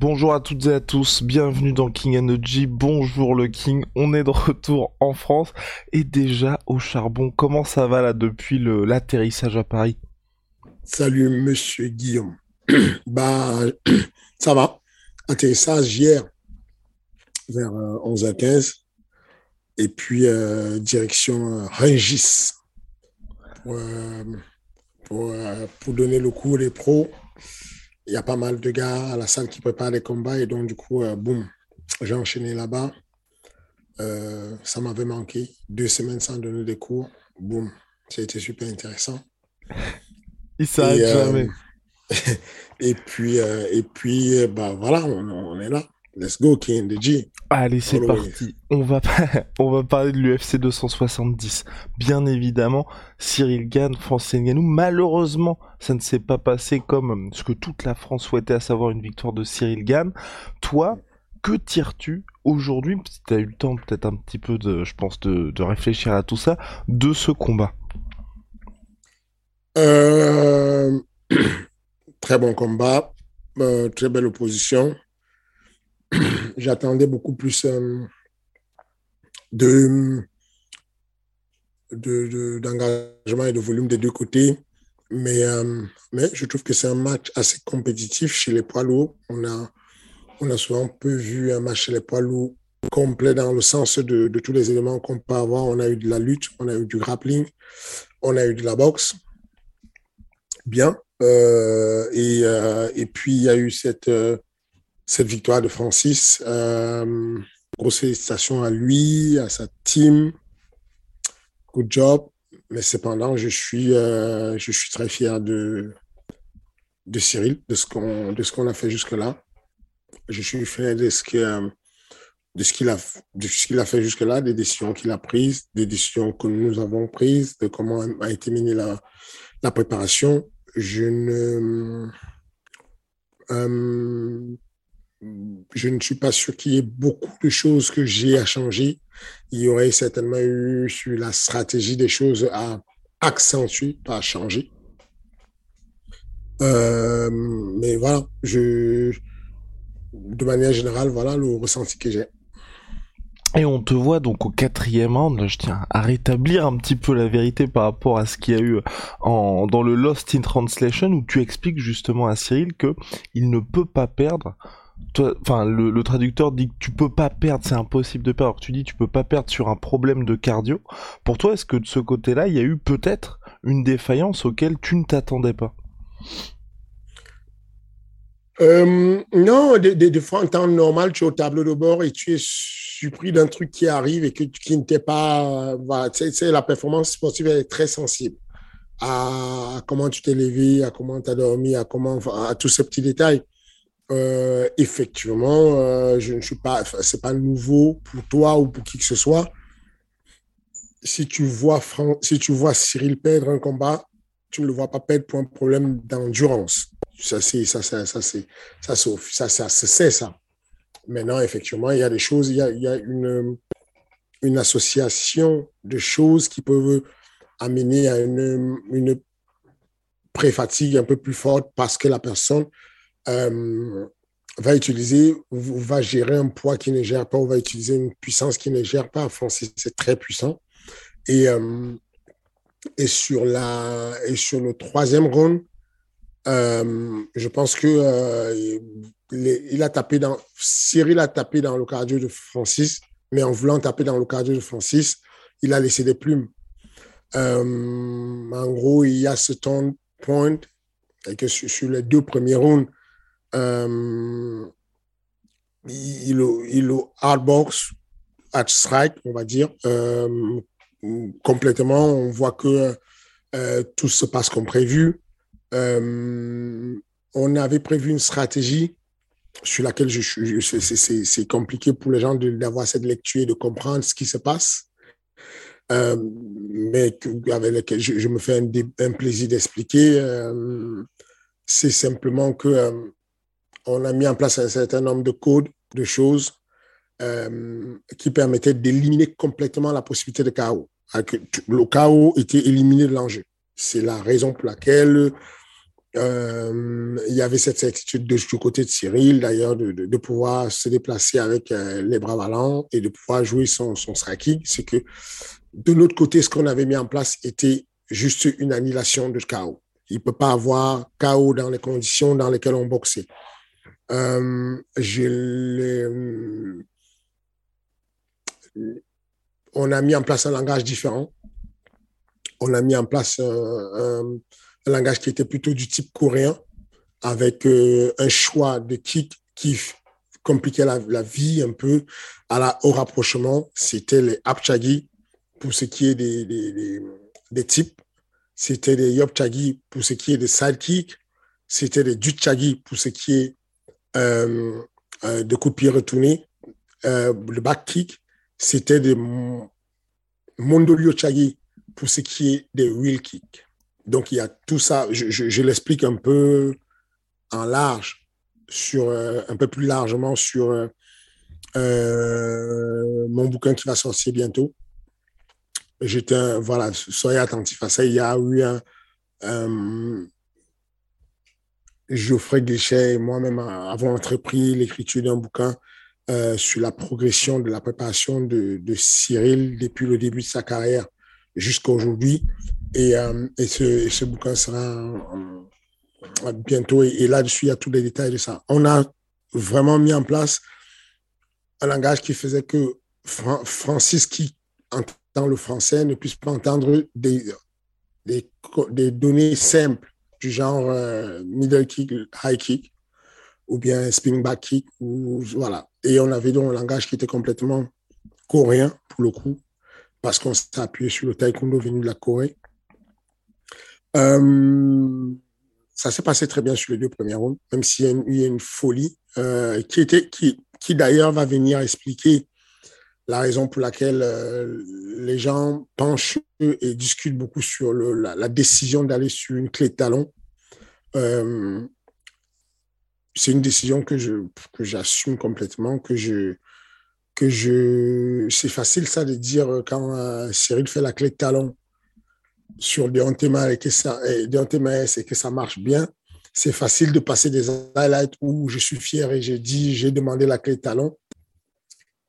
Bonjour à toutes et à tous, bienvenue dans King Energy, bonjour le King, on est de retour en France et déjà au charbon. Comment ça va là depuis l'atterrissage à Paris? Salut monsieur Guillaume. bah ça va. Atterrissage hier vers 11h15 euh, et puis euh, direction euh, Rungis pour, pour, donner le coup aux pros il y a pas mal de gars à la salle qui préparent les combats et donc du coup, euh, boum, j'ai enchaîné là-bas. Euh, ça m'avait manqué. Deux semaines sans donner des cours. Boum, ça a été super intéressant. Il s'arrête euh, jamais. et puis, et puis bah, voilà, on est là. Let's go, King G. Allez, c'est parti. On va, on va parler de l'UFC 270. Bien évidemment, Cyril Gann, Francis Ngannou. Malheureusement, ça ne s'est pas passé comme ce que toute la France souhaitait, à savoir une victoire de Cyril Gann. Toi, que tires-tu aujourd'hui, si tu as eu le temps peut-être un petit peu de, je pense, de, réfléchir à tout ça, de ce combat euh, Très bon combat, euh, très belle opposition. j'attendais beaucoup plus euh, de d'engagement et de volume des deux côtés. Mais, euh, mais je trouve que c'est un match assez compétitif chez les poids lourds. On a, on a souvent peu vu un match chez les poids lourds complet dans le sens de, tous les éléments qu'on peut avoir. On a eu de la lutte, on a eu du grappling, on a eu de la boxe. Bien. Euh, et, et puis, il y a eu cette, cette victoire de Francis. Euh, grosse félicitations à lui, à sa team. Good job. Mais cependant, je suis, euh, je suis très fier de, de Cyril, de ce qu'on, qu'on a fait jusque-là. Je suis fier de ce que, de ce qu'il a, de a fait jusque-là, des décisions qu'il a prises, des décisions que nous avons prises, de comment a été menée la, la préparation. Je ne, euh, je ne suis pas sûr qu'il y ait beaucoup de choses que j'ai à changer. Il y aurait certainement eu sur la stratégie des choses à accentuer, pas à changer. Euh, mais voilà, je, de manière générale, voilà le ressenti que j'ai. Et on te voit donc au quatrième round, je tiens à rétablir un petit peu la vérité par rapport à ce qu'il y a eu dans le Lost in Translation où tu expliques justement à Cyril que il ne peut pas perdre enfin, le, traducteur dit que tu peux pas perdre, c'est impossible de perdre. tu dis tu peux pas perdre sur un problème de cardio. Pour toi, est-ce que de ce côté-là, il y a eu peut-être une défaillance auquel tu ne t'attendais pas? Euh, Non, des, fois en temps normal, tu es au tableau de bord et tu es surpris d'un truc qui arrive et que, qui ne t'est pas. Voilà, la performance sportive est très sensible à comment tu t'es levé, à comment tu as dormi, à, comment, à tous ces petits détails. Euh, effectivement, euh, je ne suis pas, c'est pas nouveau pour toi ou pour qui que ce soit. Si tu vois, si tu vois Cyril perdre un combat, tu ne le vois pas perdre pour un problème d'endurance. Ça, c'est, ça, ça, ça, c'est, ça, ça, ça, c'est ça. Maintenant, effectivement, il y a des choses, il y a, il y a une, une association de choses qui peuvent amener à une, une pré-fatigue un peu plus forte parce que la personne euh, va utiliser, va gérer un poids qui ne gère pas ou va utiliser une puissance qui ne gère pas. Francis, c'est très puissant. Et, euh, et, sur la, et sur le troisième round, euh, je pense que il a tapé dans, Cyril a tapé dans le cardio de Francis, mais en voulant taper dans le cardio de Francis, il a laissé des plumes. en gros, il y a ce turn point que sur, les deux premiers rounds, il, il, hardbox, at strike, on va dire, complètement. On voit que tout se passe comme prévu. on avait prévu une stratégie sur laquelle je, c'est compliqué pour les gens d'avoir cette lecture et de comprendre ce qui se passe. Euh, mais avec lequel je, me fais un, plaisir d'expliquer. Euh, c'est simplement que euh, on a mis en place un certain nombre de codes, de choses qui permettaient d'éliminer complètement la possibilité de chaos. Le chaos était éliminé de l'enjeu. C'est la raison pour laquelle euh, il y avait cette certitude de, du côté de Cyril, d'ailleurs, de, de, pouvoir se déplacer avec euh, les bras ballants et de pouvoir jouer son, son striking. C'est que de l'autre côté, ce qu'on avait mis en place était juste une annihilation de chaos. Il ne peut pas avoir chaos dans les conditions dans lesquelles on boxait. Euh, on a mis en place un langage différent. On a mis en place un un langage qui était plutôt du type coréen, avec euh, un choix de kick qui compliquait la, vie un peu à la, au rapprochement. C'était les apchagi pour ce qui est des, des, des, types. C'était les yopchagi pour ce qui est des sidekick. C'était les duchagi pour ce qui est euh, euh, de coups de retournés. le back kick, c'était des mondolio chagi pour ce qui est des wheel kick. Donc, il y a tout ça. Je, l'explique un peu en large, sur, euh, un peu plus largement sur euh, euh, mon bouquin qui va sortir bientôt. J'étais, voilà, soyez attentifs à ça. Il y a eu un. Geoffrey Guichet et moi-même avons entrepris l'écriture d'un bouquin sur la progression de la préparation de, Cyril depuis le début de sa carrière jusqu'à aujourd'hui. Et, euh, ce, bouquin sera bientôt. Et, là-dessus, il y a tous les détails de ça. On a vraiment mis en place un langage qui faisait que Francis, qui entend le français, ne puisse pas entendre des données simples du genre euh, middle kick, high kick, ou bien spinning back kick, ou voilà. Et on avait donc un langage qui était complètement coréen, pour le coup, parce qu'on s'est appuyé sur le taekwondo venu de la Corée. Euh, ça s'est passé très bien sur les deux premiers rounds, même s'il y, a une folie euh, qui, était, qui, qui d'ailleurs va venir expliquer la raison pour laquelle euh, les gens penchent et discutent beaucoup sur la, décision d'aller sur une clé de talon. c'est une décision que j'assume complètement, que je que je c'est facile ça de dire quand Cyril fait la clé de talon sur Deontay et que ça, et que ça marche bien, c'est facile de passer des highlights où je suis fier et j'ai dit, j'ai demandé la clé de talon.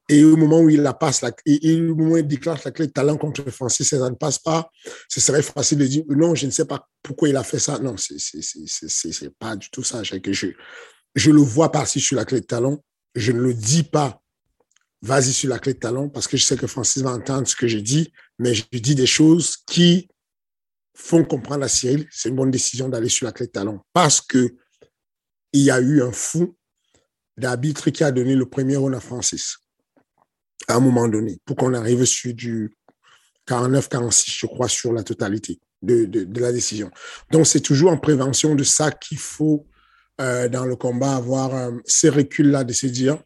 Et au moment où il la passe, la, au moment où il déclenche la clé de talon contre Francis, ça ne passe pas, ce serait facile de dire, non, je ne sais pas pourquoi il a fait ça. Non, c'est pas du tout ça. Je, le vois passer sur la clé de talon. Je ne le dis pas, vas-y sur la clé de talon, parce que je sais que Francis va entendre ce que je dis, mais je dis des choses qui font comprendre à Cyril, c'est une bonne décision d'aller sur la clé de talon parce que il y a eu un fou d'arbitre qui a donné le premier rôle à Francis à un moment donné pour qu'on arrive sur du 49-46, je crois, sur la totalité de, de, la décision. Donc, c'est toujours en prévention de ça qu'il faut, euh, dans le combat, avoir euh, ces reculs-là de se dire,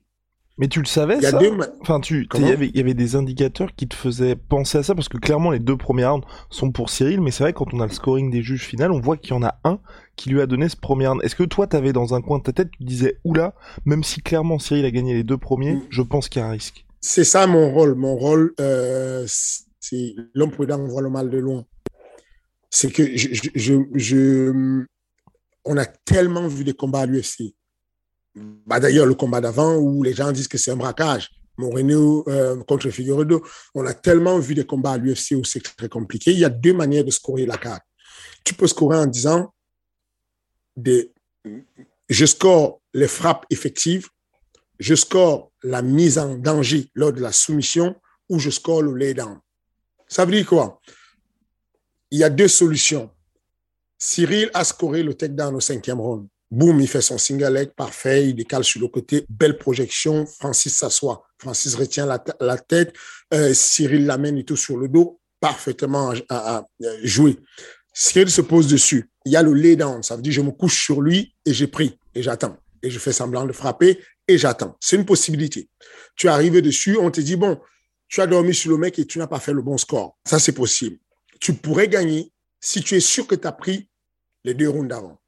mais tu le savais ça Enfin, tu, il y avait, y avait des indicateurs qui te faisaient penser à ça parce que clairement les deux premiers rounds sont pour Cyril, mais c'est vrai quand on a le scoring des juges final, on voit qu'il y en a un qui lui a donné ce premier round. Est-ce que toi t'avais dans un coin de ta tête, tu disais oula, même si clairement Cyril a gagné les deux premiers, mm. je pense qu'il y a un risque. C'est ça mon rôle. Mon rôle, euh, c'est l'homme prudent voit le mal de loin. C'est que je, on a tellement vu des combats à l'UFC bah, D'ailleurs, le combat d'avant où les gens disent que c'est un braquage. Moreno euh, contre Figueredo. On a tellement vu des combats à l'UFC où c'est très compliqué. Il y a deux manières de scorer la carte. Tu peux scorer en disant je score les frappes effectives, je score la mise en danger lors de la soumission ou je score le lay down. Ça veut dire quoi? il y a deux solutions. Cyril a scoré le takedown au cinquième round. Boum, il fait son single leg parfait, il décale sur le côté, belle projection. Francis s'assoit. Francis retient la, tête, euh, Cyril l'amène et tout sur le dos, parfaitement à, joué. Cyril se pose dessus. Il y a le lay down, ça veut dire je me couche sur lui et j'ai pris et j'attends. Et je fais semblant de frapper et j'attends. C'est une possibilité. Tu es arrivé dessus, on te dit, bon, tu as dormi sur le mec et tu n'as pas fait le bon score. Ça, c'est possible. Tu pourrais gagner si tu es sûr que tu as pris les deux rounds d'avant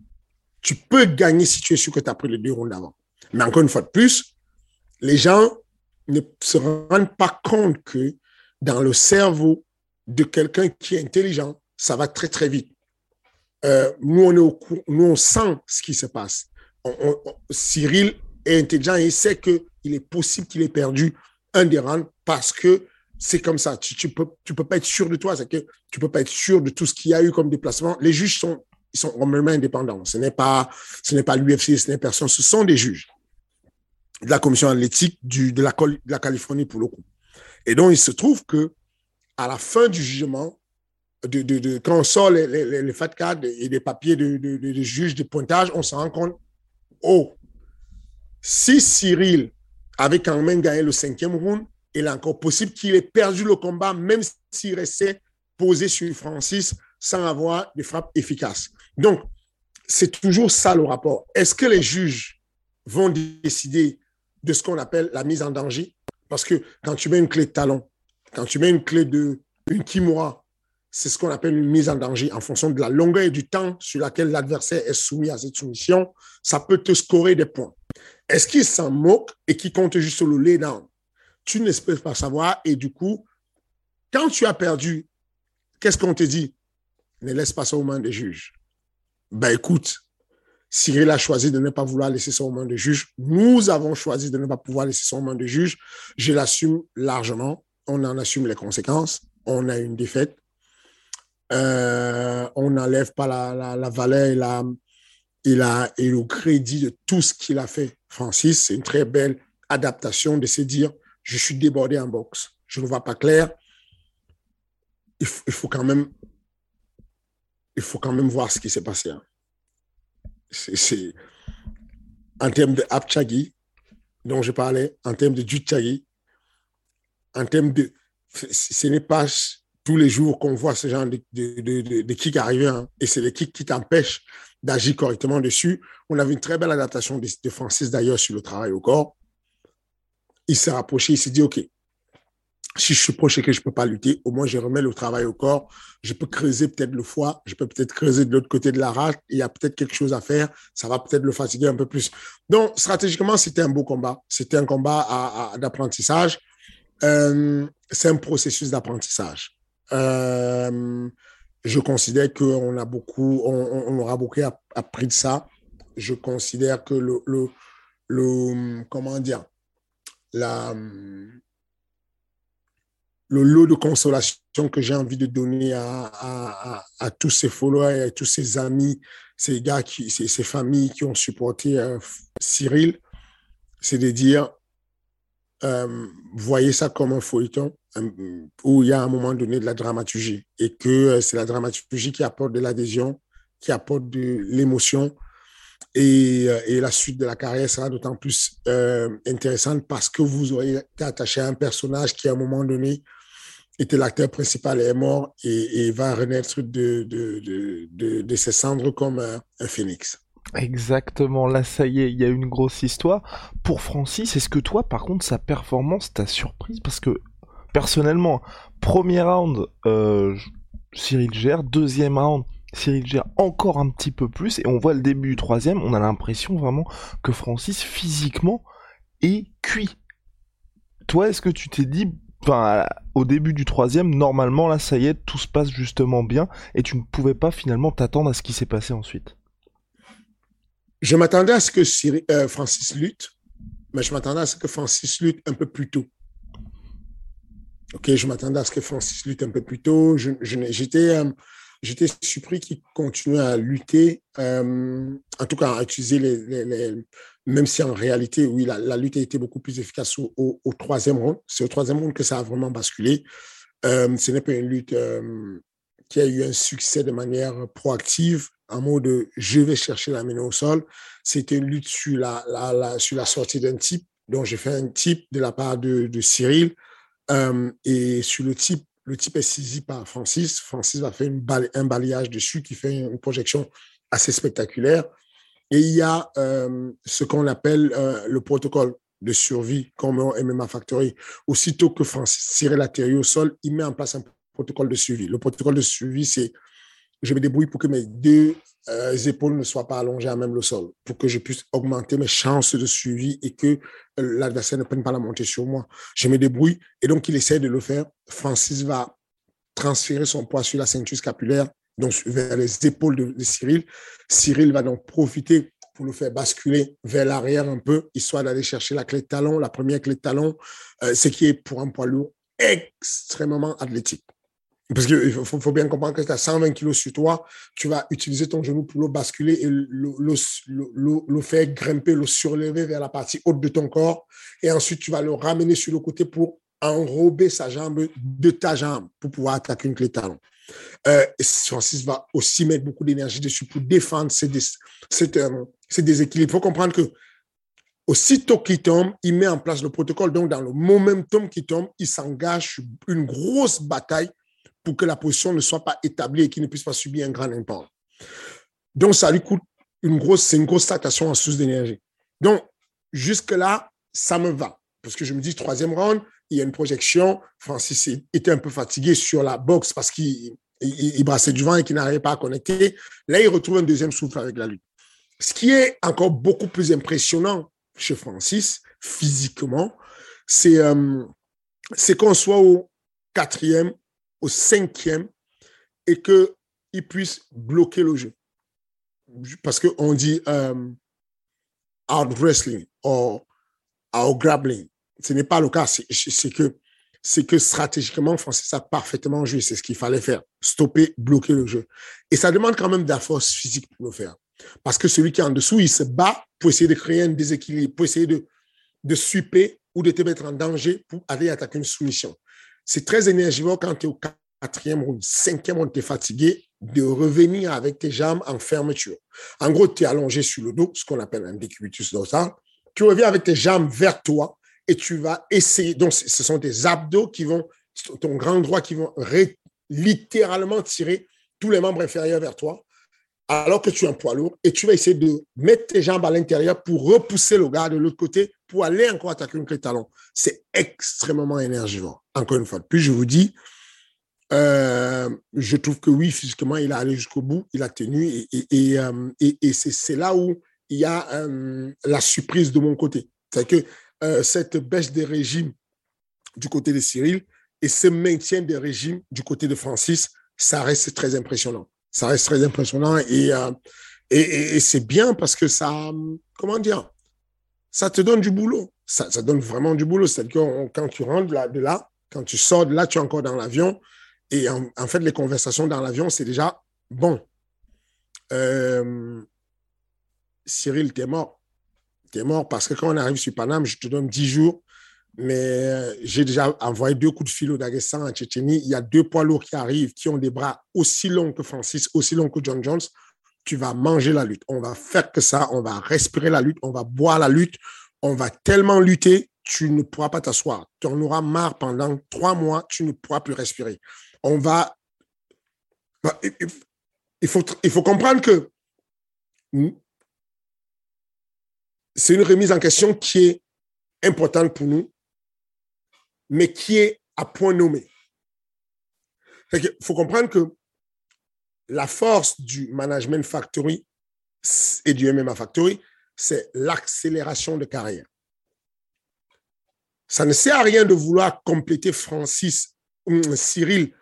tu peux gagner si tu es sûr que tu as pris les deux rounds avant. Mais encore une fois de plus, les gens ne se rendent pas compte que dans le cerveau de quelqu'un qui est intelligent, ça va très, très vite. Euh, nous, on est au nous, on sent ce qui se passe. Cyril est intelligent et il sait qu'il est possible qu'il ait perdu un des rounds parce que c'est comme ça. Tu ne peux, tu peux pas être sûr de toi. C'est que tu peux pas être sûr de tout ce qu'il y a eu comme déplacement. Les juges sont ils sont complètement indépendants. Ce n'est pas, ce n'est pas l'UFC, ce n'est personne. Ce sont des juges de la commission athlétique du, de, la, de la Californie pour le coup. Et donc, il se trouve que à la fin du jugement, de, de, quand on sort les, les, les fat cards et des papiers de, de, juges de pointage, on se rend compte, oh, si Cyril avait quand même gagné le cinquième round, il est encore possible qu'il ait perdu le combat, même s'il restait posé sur Francis sans avoir de frappe efficace. Donc, c'est toujours ça le rapport. Est-ce que les juges vont décider de ce qu'on appelle la mise en danger? Parce que quand tu mets une clé de talon, quand tu mets une clé de une kimura, c'est ce qu'on appelle une mise en danger en fonction de la longueur et du temps sur laquelle l'adversaire est soumis à cette soumission. Ça peut te scorer des points. Est-ce qu'il s'en moque et qu'il compte juste sur le lay down Tu n'espères pas savoir et du coup, quand tu as perdu, qu'est-ce qu'on te dit? Ne laisse pas ça aux mains des juges ben écoute, Cyril a choisi de ne pas vouloir laisser son main de juge. Nous avons choisi de ne pas pouvoir laisser son main de juge. Je l'assume largement. On en assume les conséquences. On a une défaite. Euh, on n'enlève pas la, la, valeur et, la, et, la, et le crédit de tout ce qu'il a fait. Francis, c'est une très belle adaptation de se dire, je suis débordé en boxe. Je ne vois pas clair. il faut quand même il faut quand même voir ce qui s'est passé. Hein. C'est, en termes de Abchagi, dont je parlais, en termes de Jutchagi, en termes de. Ce n'est pas tous les jours qu'on voit ce genre de, de, de, kick arriver, hein. et c'est les kicks qui t'empêchent d'agir correctement dessus. On avait une très belle adaptation de, Francis d'ailleurs sur le travail au corps. Il s'est rapproché, il s'est dit, OK, si je suis proche et que je peux pas lutter, au moins je remets le travail au corps. Je peux creuser peut-être le foie, je peux peut-être creuser de l'autre côté de la rage. Il y a peut-être quelque chose à faire. Ça va peut-être le fatiguer un peu plus. Donc stratégiquement, c'était un beau combat. C'était un combat d'apprentissage. Euh, c'est un processus d'apprentissage. Euh, je considère qu'on a beaucoup, on, aura beaucoup appris de ça. Je considère que le, le, comment dire, la le lot de consolation que j'ai envie de donner à, tous ces followers, à tous ces amis, ces gars, qui, ces, familles qui ont supporté euh, Cyril, c'est de dire, euh, voyez ça comme un feuilleton où il y a un moment donné de la dramaturgie et que c'est la dramaturgie qui apporte de l'adhésion, qui apporte de l'émotion. Et, et, la suite de la carrière sera d'autant plus intéressante parce que vous aurez été attaché à un personnage qui, à un moment donné, était l'acteur principal est mort et, va renaître de, ses cendres comme un, phénix. Exactement, là ça y est, il y a une grosse histoire. Pour Francis, est-ce que toi, par contre, sa performance t'a surprise? Parce que, personnellement, premier round, euh, Cyril gère, deuxième round, Cyril gère encore un petit peu plus, et on voit le début du troisième, on a l'impression vraiment que Francis, physiquement, est cuit. Toi, est-ce que tu t'es dit, au début du troisième, normalement, là, ça y est, tout se passe justement bien, et tu ne pouvais pas finalement t'attendre à ce qui s'est passé ensuite? Je m'attendais à ce que euh, Francis lutte, mais je m'attendais à ce que Francis lutte un peu plus tôt. Ok, je m'attendais à ce que Francis lutte un peu plus tôt. J'étais euh, j'étais surpris qu'il continue à lutter, euh, en tout cas à utiliser les, même si en réalité, oui, la, lutte a été beaucoup plus efficace au, troisième round. C'est au troisième round que ça a vraiment basculé. Euh, ce n'est pas une lutte euh, qui a eu un succès de manière proactive, en mode je vais chercher la au sol. C'était une lutte sur la, sur la sortie d'un type, dont j'ai fait un type de la part de Cyril. Euh, et sur le type, le type est saisi par Francis. Francis va faire une un balayage dessus qui fait une projection assez spectaculaire. Et il y a euh, ce qu'on appelle euh, le protocole de survie comme en MMA Factory. Aussitôt que Francis Cyril atterrit au sol, il met en place un protocole de suivi. Le protocole de suivi, c'est je me débrouille pour que mes deux euh, épaules ne soient pas allongées à même le sol, pour que je puisse augmenter mes chances de suivi et que euh, l'adversaire ne prenne pas la montée sur moi. Je me débrouille et donc il essaie de le faire. Francis va transférer son poids sur la ceinture scapulaire, donc vers les épaules de, Cyril. Cyril va donc profiter pour le faire basculer vers l'arrière un peu, histoire d'aller chercher la clé de talon, la première clé de talon, euh, ce qui est pour un poids lourd extrêmement athlétique. Parce qu'il faut, bien comprendre que tu as 120 kilos sur toi, tu vas utiliser ton genou pour le basculer et le, faire grimper, le surlever vers la partie haute de ton corps. Et ensuite, tu vas le ramener sur le côté pour enrober sa jambe de ta jambe pour pouvoir attaquer une clé talon. Euh, Francis va aussi mettre beaucoup d'énergie dessus pour défendre ces, euh, déséquilibres. Il faut comprendre que aussitôt qu'il tombe, il met en place le protocole. Donc, dans le momentum qui tombe, il s'engage une grosse bataille pour que la position ne soit pas établie et qu'il ne puisse pas subir un grand impact. Donc, ça lui coûte une grosse, c'est une grosse tractation en source d'énergie. Donc, jusque-là, ça me va. Parce que je me dis, troisième round, il y a une projection. Francis était un peu fatigué sur la boxe parce qu'il il, brassait du vent et qu'il n'arrivait pas à connecter. Là, il retrouve un deuxième souffle avec la lutte. Ce qui est encore beaucoup plus impressionnant chez Francis, physiquement, c'est euh, qu'on soit au quatrième au cinquième et qu'il puisse bloquer le jeu. Parce qu'on dit euh, out wrestling ou out grappling. Ce n'est pas le cas. C'est que, c'est que stratégiquement, Francis a parfaitement joué. C'est ce qu'il fallait faire. Stopper, bloquer le jeu. Et ça demande quand même de la force physique pour le faire. Parce que celui qui est en dessous, il se bat pour essayer de créer un déséquilibre, pour essayer de, de super ou de te mettre en danger pour aller attaquer une soumission c'est très énergivore quand tu es au quatrième ou cinquième round, tu es fatigué, de revenir avec tes jambes en fermeture. En gros, tu es allongé sur le dos, ce qu'on appelle un décubitus dorsal. Tu reviens avec tes jambes vers toi et tu vas essayer. Donc, ce sont tes abdos qui vont, ton grand droit qui vont littéralement tirer tous les membres inférieurs vers toi alors que tu es un poids lourd et tu vas essayer de mettre tes jambes à l'intérieur pour repousser le gars de l'autre côté pour aller encore attaquer une clé de. C'est extrêmement énergivore. Encore une fois, puis je vous dis, euh, je trouve que oui, physiquement, il a allé jusqu'au bout, il a tenu et, et, euh, c'est là où il y a euh, la surprise de mon côté. C'est que cette baisse des régimes du côté de Cyril et ce maintien des régimes du côté de Francis, ça reste très impressionnant ça reste très impressionnant euh, et, et, c'est bien parce que ça, comment dire, ça te donne du boulot. Ça, ça donne vraiment du boulot. C'est-à-dire que quand tu rentres de là, quand tu sors de là, tu es encore dans l'avion. Et en, fait, les conversations dans l'avion, c'est déjà bon. Euh, Cyril, t'es mort. T'es mort parce que quand on arrive sur Paname, je te donne 10 jours mais euh, j'ai déjà envoyé deux coups de fil au Dagestan, en Tchétchénie. Il y a deux poids lourds qui arrivent, qui ont des bras aussi longs que Francis, aussi longs que John Jones. Tu vas manger la lutte. On va faire que ça. On va respirer la lutte. On va boire la lutte. On va tellement lutter, tu ne pourras pas t'asseoir. Tu en auras marre pendant trois mois. Tu ne pourras plus respirer. On va. Bah, il faut, il faut comprendre que c'est une remise en question qui est importante pour nous mais qui est à point nommé. Il faut comprendre que la force du management factory et du MMA factory, c'est l'accélération de carrière. Ça ne sert à rien de vouloir compléter Francis, hum, Cyril,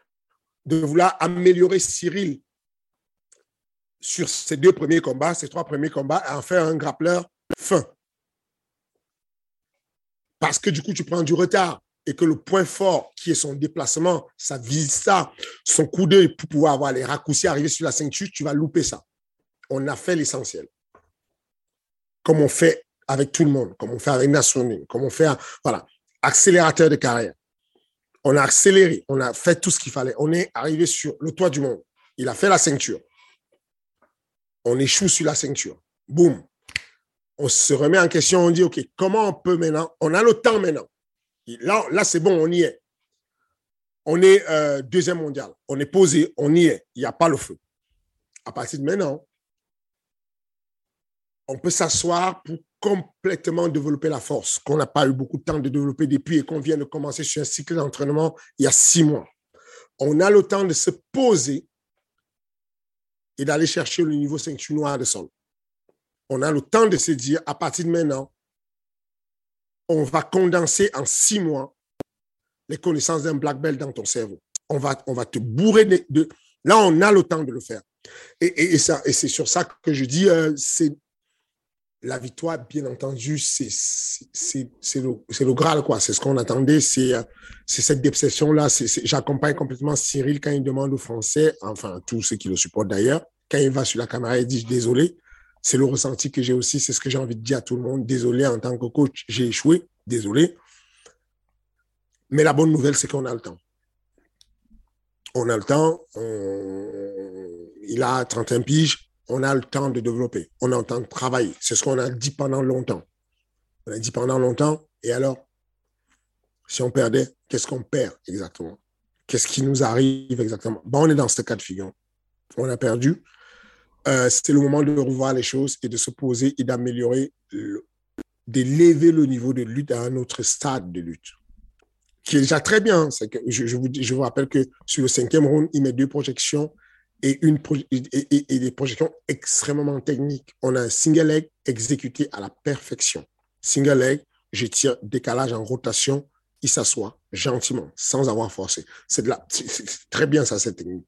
de vouloir améliorer Cyril sur ses deux premiers combats, ses trois premiers combats, et en faire un grappleur fin. Parce que du coup, tu prends du retard et que le point fort, qui est son déplacement, sa ça, son coup d'œil pour pouvoir avoir les raccourcis, arriver sur la ceinture, tu vas louper ça. On a fait l'essentiel. Comme on fait avec tout le monde, comme on fait avec Nationing, comme on fait, voilà, accélérateur de carrière. On a accéléré, on a fait tout ce qu'il fallait. On est arrivé sur le toit du monde. Il a fait la ceinture. On échoue sur la ceinture. Boum. On se remet en question, on dit, OK, comment on peut maintenant On a le temps maintenant. Là, là c'est bon, on y est. On est euh, deuxième mondial. On est posé, on y est. Il n'y a pas le feu. À partir de maintenant, on peut s'asseoir pour complètement développer la force qu'on n'a pas eu beaucoup de temps de développer depuis et qu'on vient de commencer sur un cycle d'entraînement il y a six mois. On a le temps de se poser et d'aller chercher le niveau ceinture noire de sol. On a le temps de se dire, à partir de maintenant, on va condenser en six mois les connaissances d'un black belt dans ton cerveau. On va, on va te bourrer de, Là, on a le temps de le faire. Et, ça, et c'est sur ça que je dis, euh, c'est la victoire, bien entendu, c'est le, le Graal, quoi. C'est ce qu'on attendait, c'est euh, cette déception-là. J'accompagne complètement Cyril quand il demande aux Français, enfin, tous ceux qui le supportent d'ailleurs, quand il va sur la caméra et dit désolé. C'est le ressenti que j'ai aussi, c'est ce que j'ai envie de dire à tout le monde. Désolé en tant que coach, j'ai échoué, désolé. Mais la bonne nouvelle, c'est qu'on a le temps. On a le temps. Il a 31 piges on a le temps de développer, on a le temps de travailler. C'est ce qu'on a dit pendant longtemps. On a dit pendant longtemps, et alors, si on perdait, qu'est-ce qu'on perd exactement? Qu'est-ce qui nous arrive exactement? Bon, On est dans ce cas de figure. On a perdu. Euh, c'est le moment de revoir les choses et de se poser et d'améliorer, d'élever le niveau de lutte à un autre stade de lutte qui est déjà très bien. Je, vous, rappelle que sur le cinquième round, il met deux projections et, une et, des projections extrêmement techniques. On a un single leg exécuté à la perfection. Single leg, je tire décalage en rotation, il s'assoit gentiment, sans avoir forcé. C'est très bien ça, cette technique.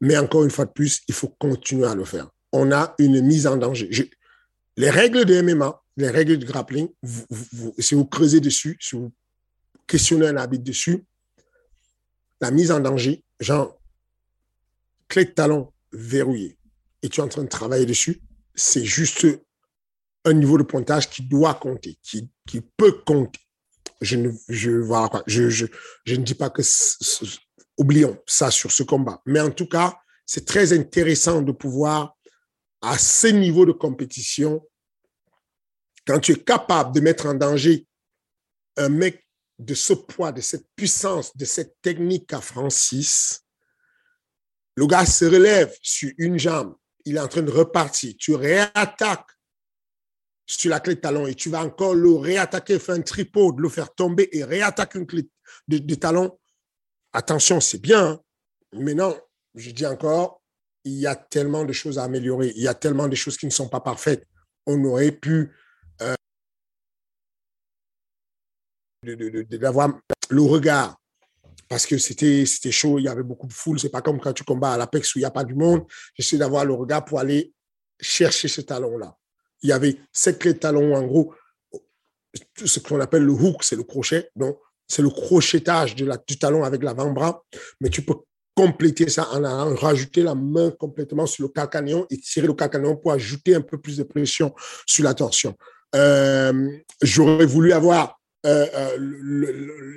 Mais encore une fois de plus, il faut continuer à le faire. On a une mise en danger. les règles de MMA, les règles de grappling, si vous creusez dessus, si vous questionnez un habit dessus, la mise en danger, genre, clé de talon verrouillée et tu es en train de travailler dessus, c'est juste un niveau de pointage qui doit compter, qui, qui peut compter. Je ne, je, voilà je, je, je ne dis pas que, oublions ça sur ce combat. Mais en tout cas, c'est très intéressant de pouvoir, à ce niveau de compétition, quand tu es capable de mettre en danger un mec de ce poids, de cette puissance, de cette technique à Francis, le gars se relève sur une jambe, il est en train de repartir. Tu réattaques sur la clé de talon et tu vas encore le réattaquer, faire un tripode, le faire tomber et réattaquer une clé de, talon. Attention, c'est bien, hein. mais non, je dis encore, il y a tellement de choses à améliorer, il y a tellement de choses qui ne sont pas parfaites. On aurait pu euh, d'avoir le regard parce que c'était chaud, il y avait beaucoup de foule. C'est pas comme quand tu combats à l'Apex où il n'y a pas du monde. J'essaie d'avoir le regard pour aller chercher ce talon-là. Il y avait cette clé de talon, en gros, ce qu'on appelle le hook, c'est le crochet. Donc, c'est le crochetage du talon avec l'avant-bras. Mais tu peux compléter ça en allant rajouter la main complètement sur le calcanéon et tirer le calcanéon pour ajouter un peu plus de pression sur la torsion. Euh, j'aurais voulu avoir euh, euh,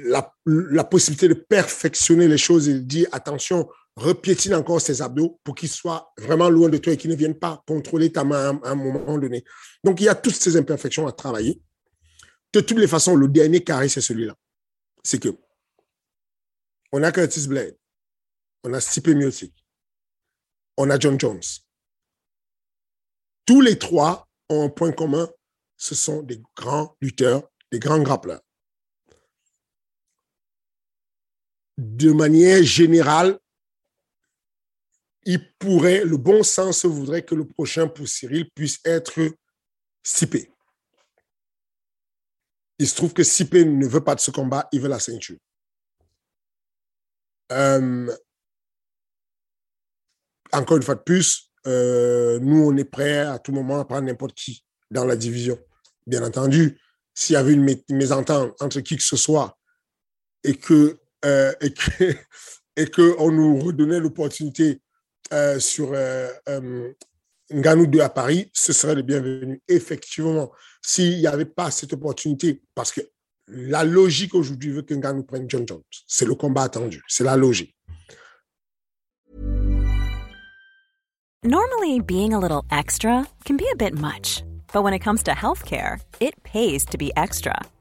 la, la, possibilité de perfectionner les choses et de dire attention, repiétine encore ses abdos pour qu'ils soient vraiment loin de toi et qu'ils ne viennent pas contrôler ta main à un moment donné. Donc, il y a toutes ces imperfections à travailler. De toutes les façons, le dernier carré, c'est celui-là. C'est que on a Curtis Blade, on a Stipe Miocic, on a John Jones. Tous les trois ont un point commun, ce sont des grands lutteurs des grands grappleurs. De manière générale, il pourrait, le bon sens voudrait que le prochain pour Cyril puisse être Sipé. Il se trouve que Sipé ne veut pas de ce combat, il veut la ceinture. Euh, encore une fois de plus, euh, nous, on est prêts à tout moment à prendre n'importe qui dans la division. Bien entendu, s'il y avait une mésentente entre qui que ce soit et que, euh, et que, et que on nous redonnait l'opportunité sur Nganou 2 à Paris, ce serait le bienvenu. Effectivement, s'il n'y avait pas cette opportunité, parce que la logique aujourd'hui veut qu'un gars nous prenne John Jones. C'est le combat attendu. C'est la logique. Normally, being a little extra can be a bit much. But when it comes to healthcare, it pays to be extra.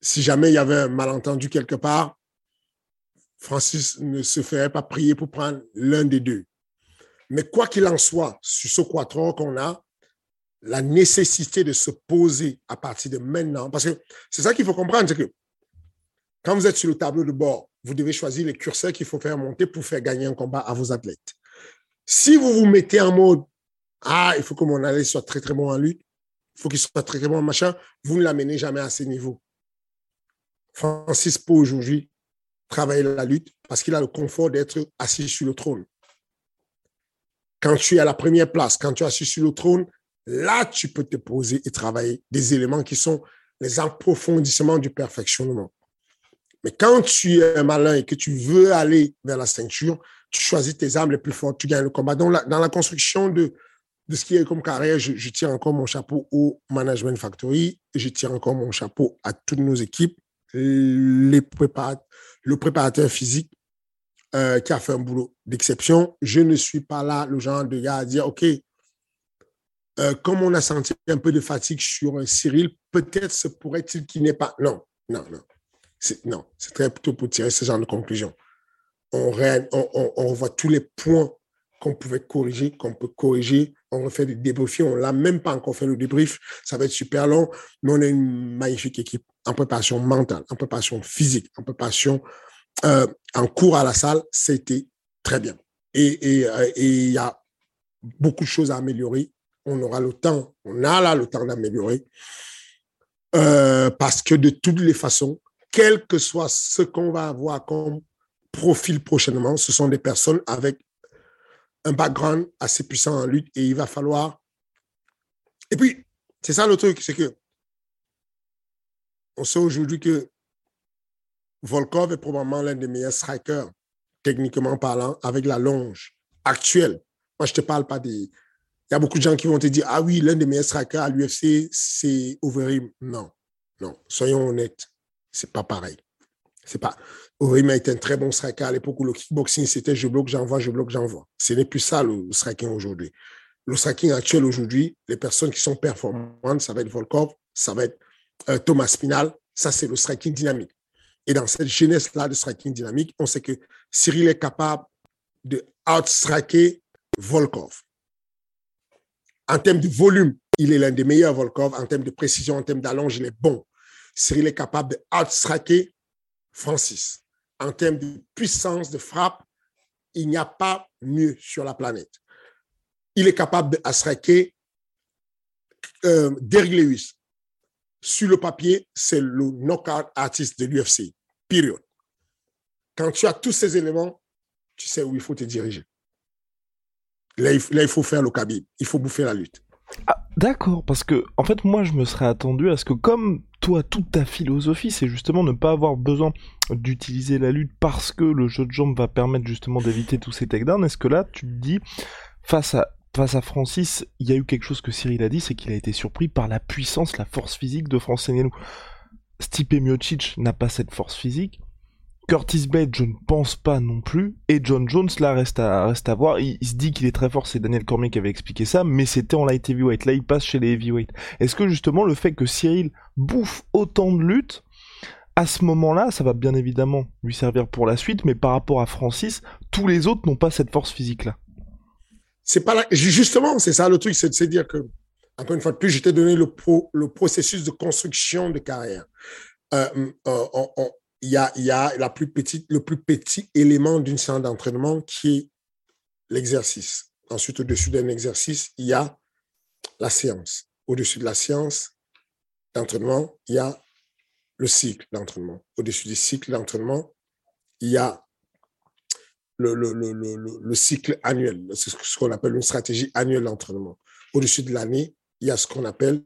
Si jamais il y avait un malentendu quelque part, Francis ne se ferait pas prier pour prendre l'un des deux. Mais quoi qu'il en soit, sur ce quatrième qu'on a, la nécessité de se poser à partir de maintenant, parce que c'est ça qu'il faut comprendre, c'est que quand vous êtes sur le tableau de bord, vous devez choisir les curseurs qu'il faut faire monter pour faire gagner un combat à vos athlètes. Si vous vous mettez en mode, ah, il faut que mon athlète soit très, très bon en lutte, il faut qu'il soit très, très bon en machin, vous ne l'amenez jamais à ce niveau. Francis peut aujourd'hui travailler la lutte parce qu'il a le confort d'être assis sur le trône. Quand tu es à la première place, quand tu es assis sur le trône, là, tu peux te poser et travailler des éléments qui sont les approfondissements du perfectionnement. Mais quand tu es malin et que tu veux aller vers la ceinture, tu choisis tes armes les plus fortes, tu gagnes le combat. Donc, dans la construction de, de ce qui est comme carrière, je, je tire encore mon chapeau au Management Factory, je tire encore mon chapeau à toutes nos équipes le préparateur physique euh, qui a fait un boulot d'exception. Je ne suis pas là le genre de gars à dire, OK, euh, comme on a senti un peu de fatigue sur Cyril, peut-être se pourrait-il qu'il n'est pas... Non, non, non. C'est, non, c'est très plutôt pour tirer ce genre de conclusion. On, on, on, voit tous les points qu'on pouvait corriger, qu'on peut corriger. On refait des débriefs. On l'a même pas encore fait le débrief. Ça va être super long, mais on a une magnifique équipe en préparation mentale, en préparation physique, en préparation euh, en cours à la salle. C'était très bien. Et euh, il y a beaucoup de choses à améliorer. On aura le temps, on a là le temps d'améliorer. Euh, parce que de toutes les façons, quel que soit ce qu'on va avoir comme profil prochainement, ce sont des personnes avec un background assez puissant en lutte et il va falloir. Et puis, c'est ça le truc, c'est que on sait aujourd'hui que Volkov est probablement l'un des meilleurs strikers, techniquement parlant, avec la longe actuelle. Moi, je ne te parle pas des. Il y a beaucoup de gens qui vont te dire Ah oui, l'un des meilleurs strikers à l'UFC, c'est Overeem. Non, non, soyons honnêtes, c'est pas pareil. C'est pas. Overeem a été un très bon striker à l'époque où le kickboxing, c'était je bloque, j'envoie, je bloque, j'envoie. Ce n'est plus ça le striking aujourd'hui. Le striking actuel aujourd'hui, les personnes qui sont performantes, ça va être Volkov, ça va être euh, Thomas Spinal, ça c'est le striking dynamique. Et dans cette jeunesse-là de striking dynamique, on sait que Cyril est capable de outstriker Volkov. En termes de volume, il est l'un des meilleurs Volkov. En termes de précision, en termes d'allonge, il est bon. Cyril est capable de outstriker Francis. En termes de puissance de frappe, il n'y a pas mieux sur la planète. Il est capable de euh, Derrick Lewis sur le papier, c'est le knockout artiste de l'UFC. Période. Quand tu as tous ces éléments, tu sais où il faut te diriger. Là, il, faut faire le cabine. Il faut bouffer la lutte. Ah, D'accord, parce que en fait, moi, je me serais attendu à ce que, comme toi, toute ta philosophie, c'est justement ne pas avoir besoin d'utiliser la lutte parce que le jeu de jambes va permettre justement d'éviter tous ces takedowns. Est-ce que là, tu te dis, face à face à Francis, il y a eu quelque chose que Cyril a dit, c'est qu'il a été surpris par la puissance, la force physique de Francis Ngannou. Stipe Miocic n'a pas cette force physique. Curtis Blade, je ne pense pas non plus. Et John Jones, là, reste à, voir. Il, se dit qu'il est très fort, c'est Daniel Cormier qui avait expliqué ça, mais c'était en light heavyweight. Là, il passe chez les heavyweight. Est-ce que justement, le fait que Cyril bouffe autant de luttes, à ce moment-là, ça va bien évidemment lui servir pour la suite, mais par rapport à Francis, tous les autres n'ont pas cette force physique-là c'est pas justement, c'est ça le truc, c'est de se dire que, encore une fois de plus, je t'ai donné le processus de construction de carrière. Euh, euh, il y, a, y a le plus petit élément d'une séance d'entraînement qui est l'exercice. Ensuite, au-dessus d'un exercice, il y a la séance. Au-dessus de la séance d'entraînement, il y a le cycle d'entraînement. Au-dessus du cycle d'entraînement, il y a le, le, le, le cycle annuel. C'est ce qu'on appelle une stratégie annuelle d'entraînement. Au-dessus de l'année, il y a ce qu'on appelle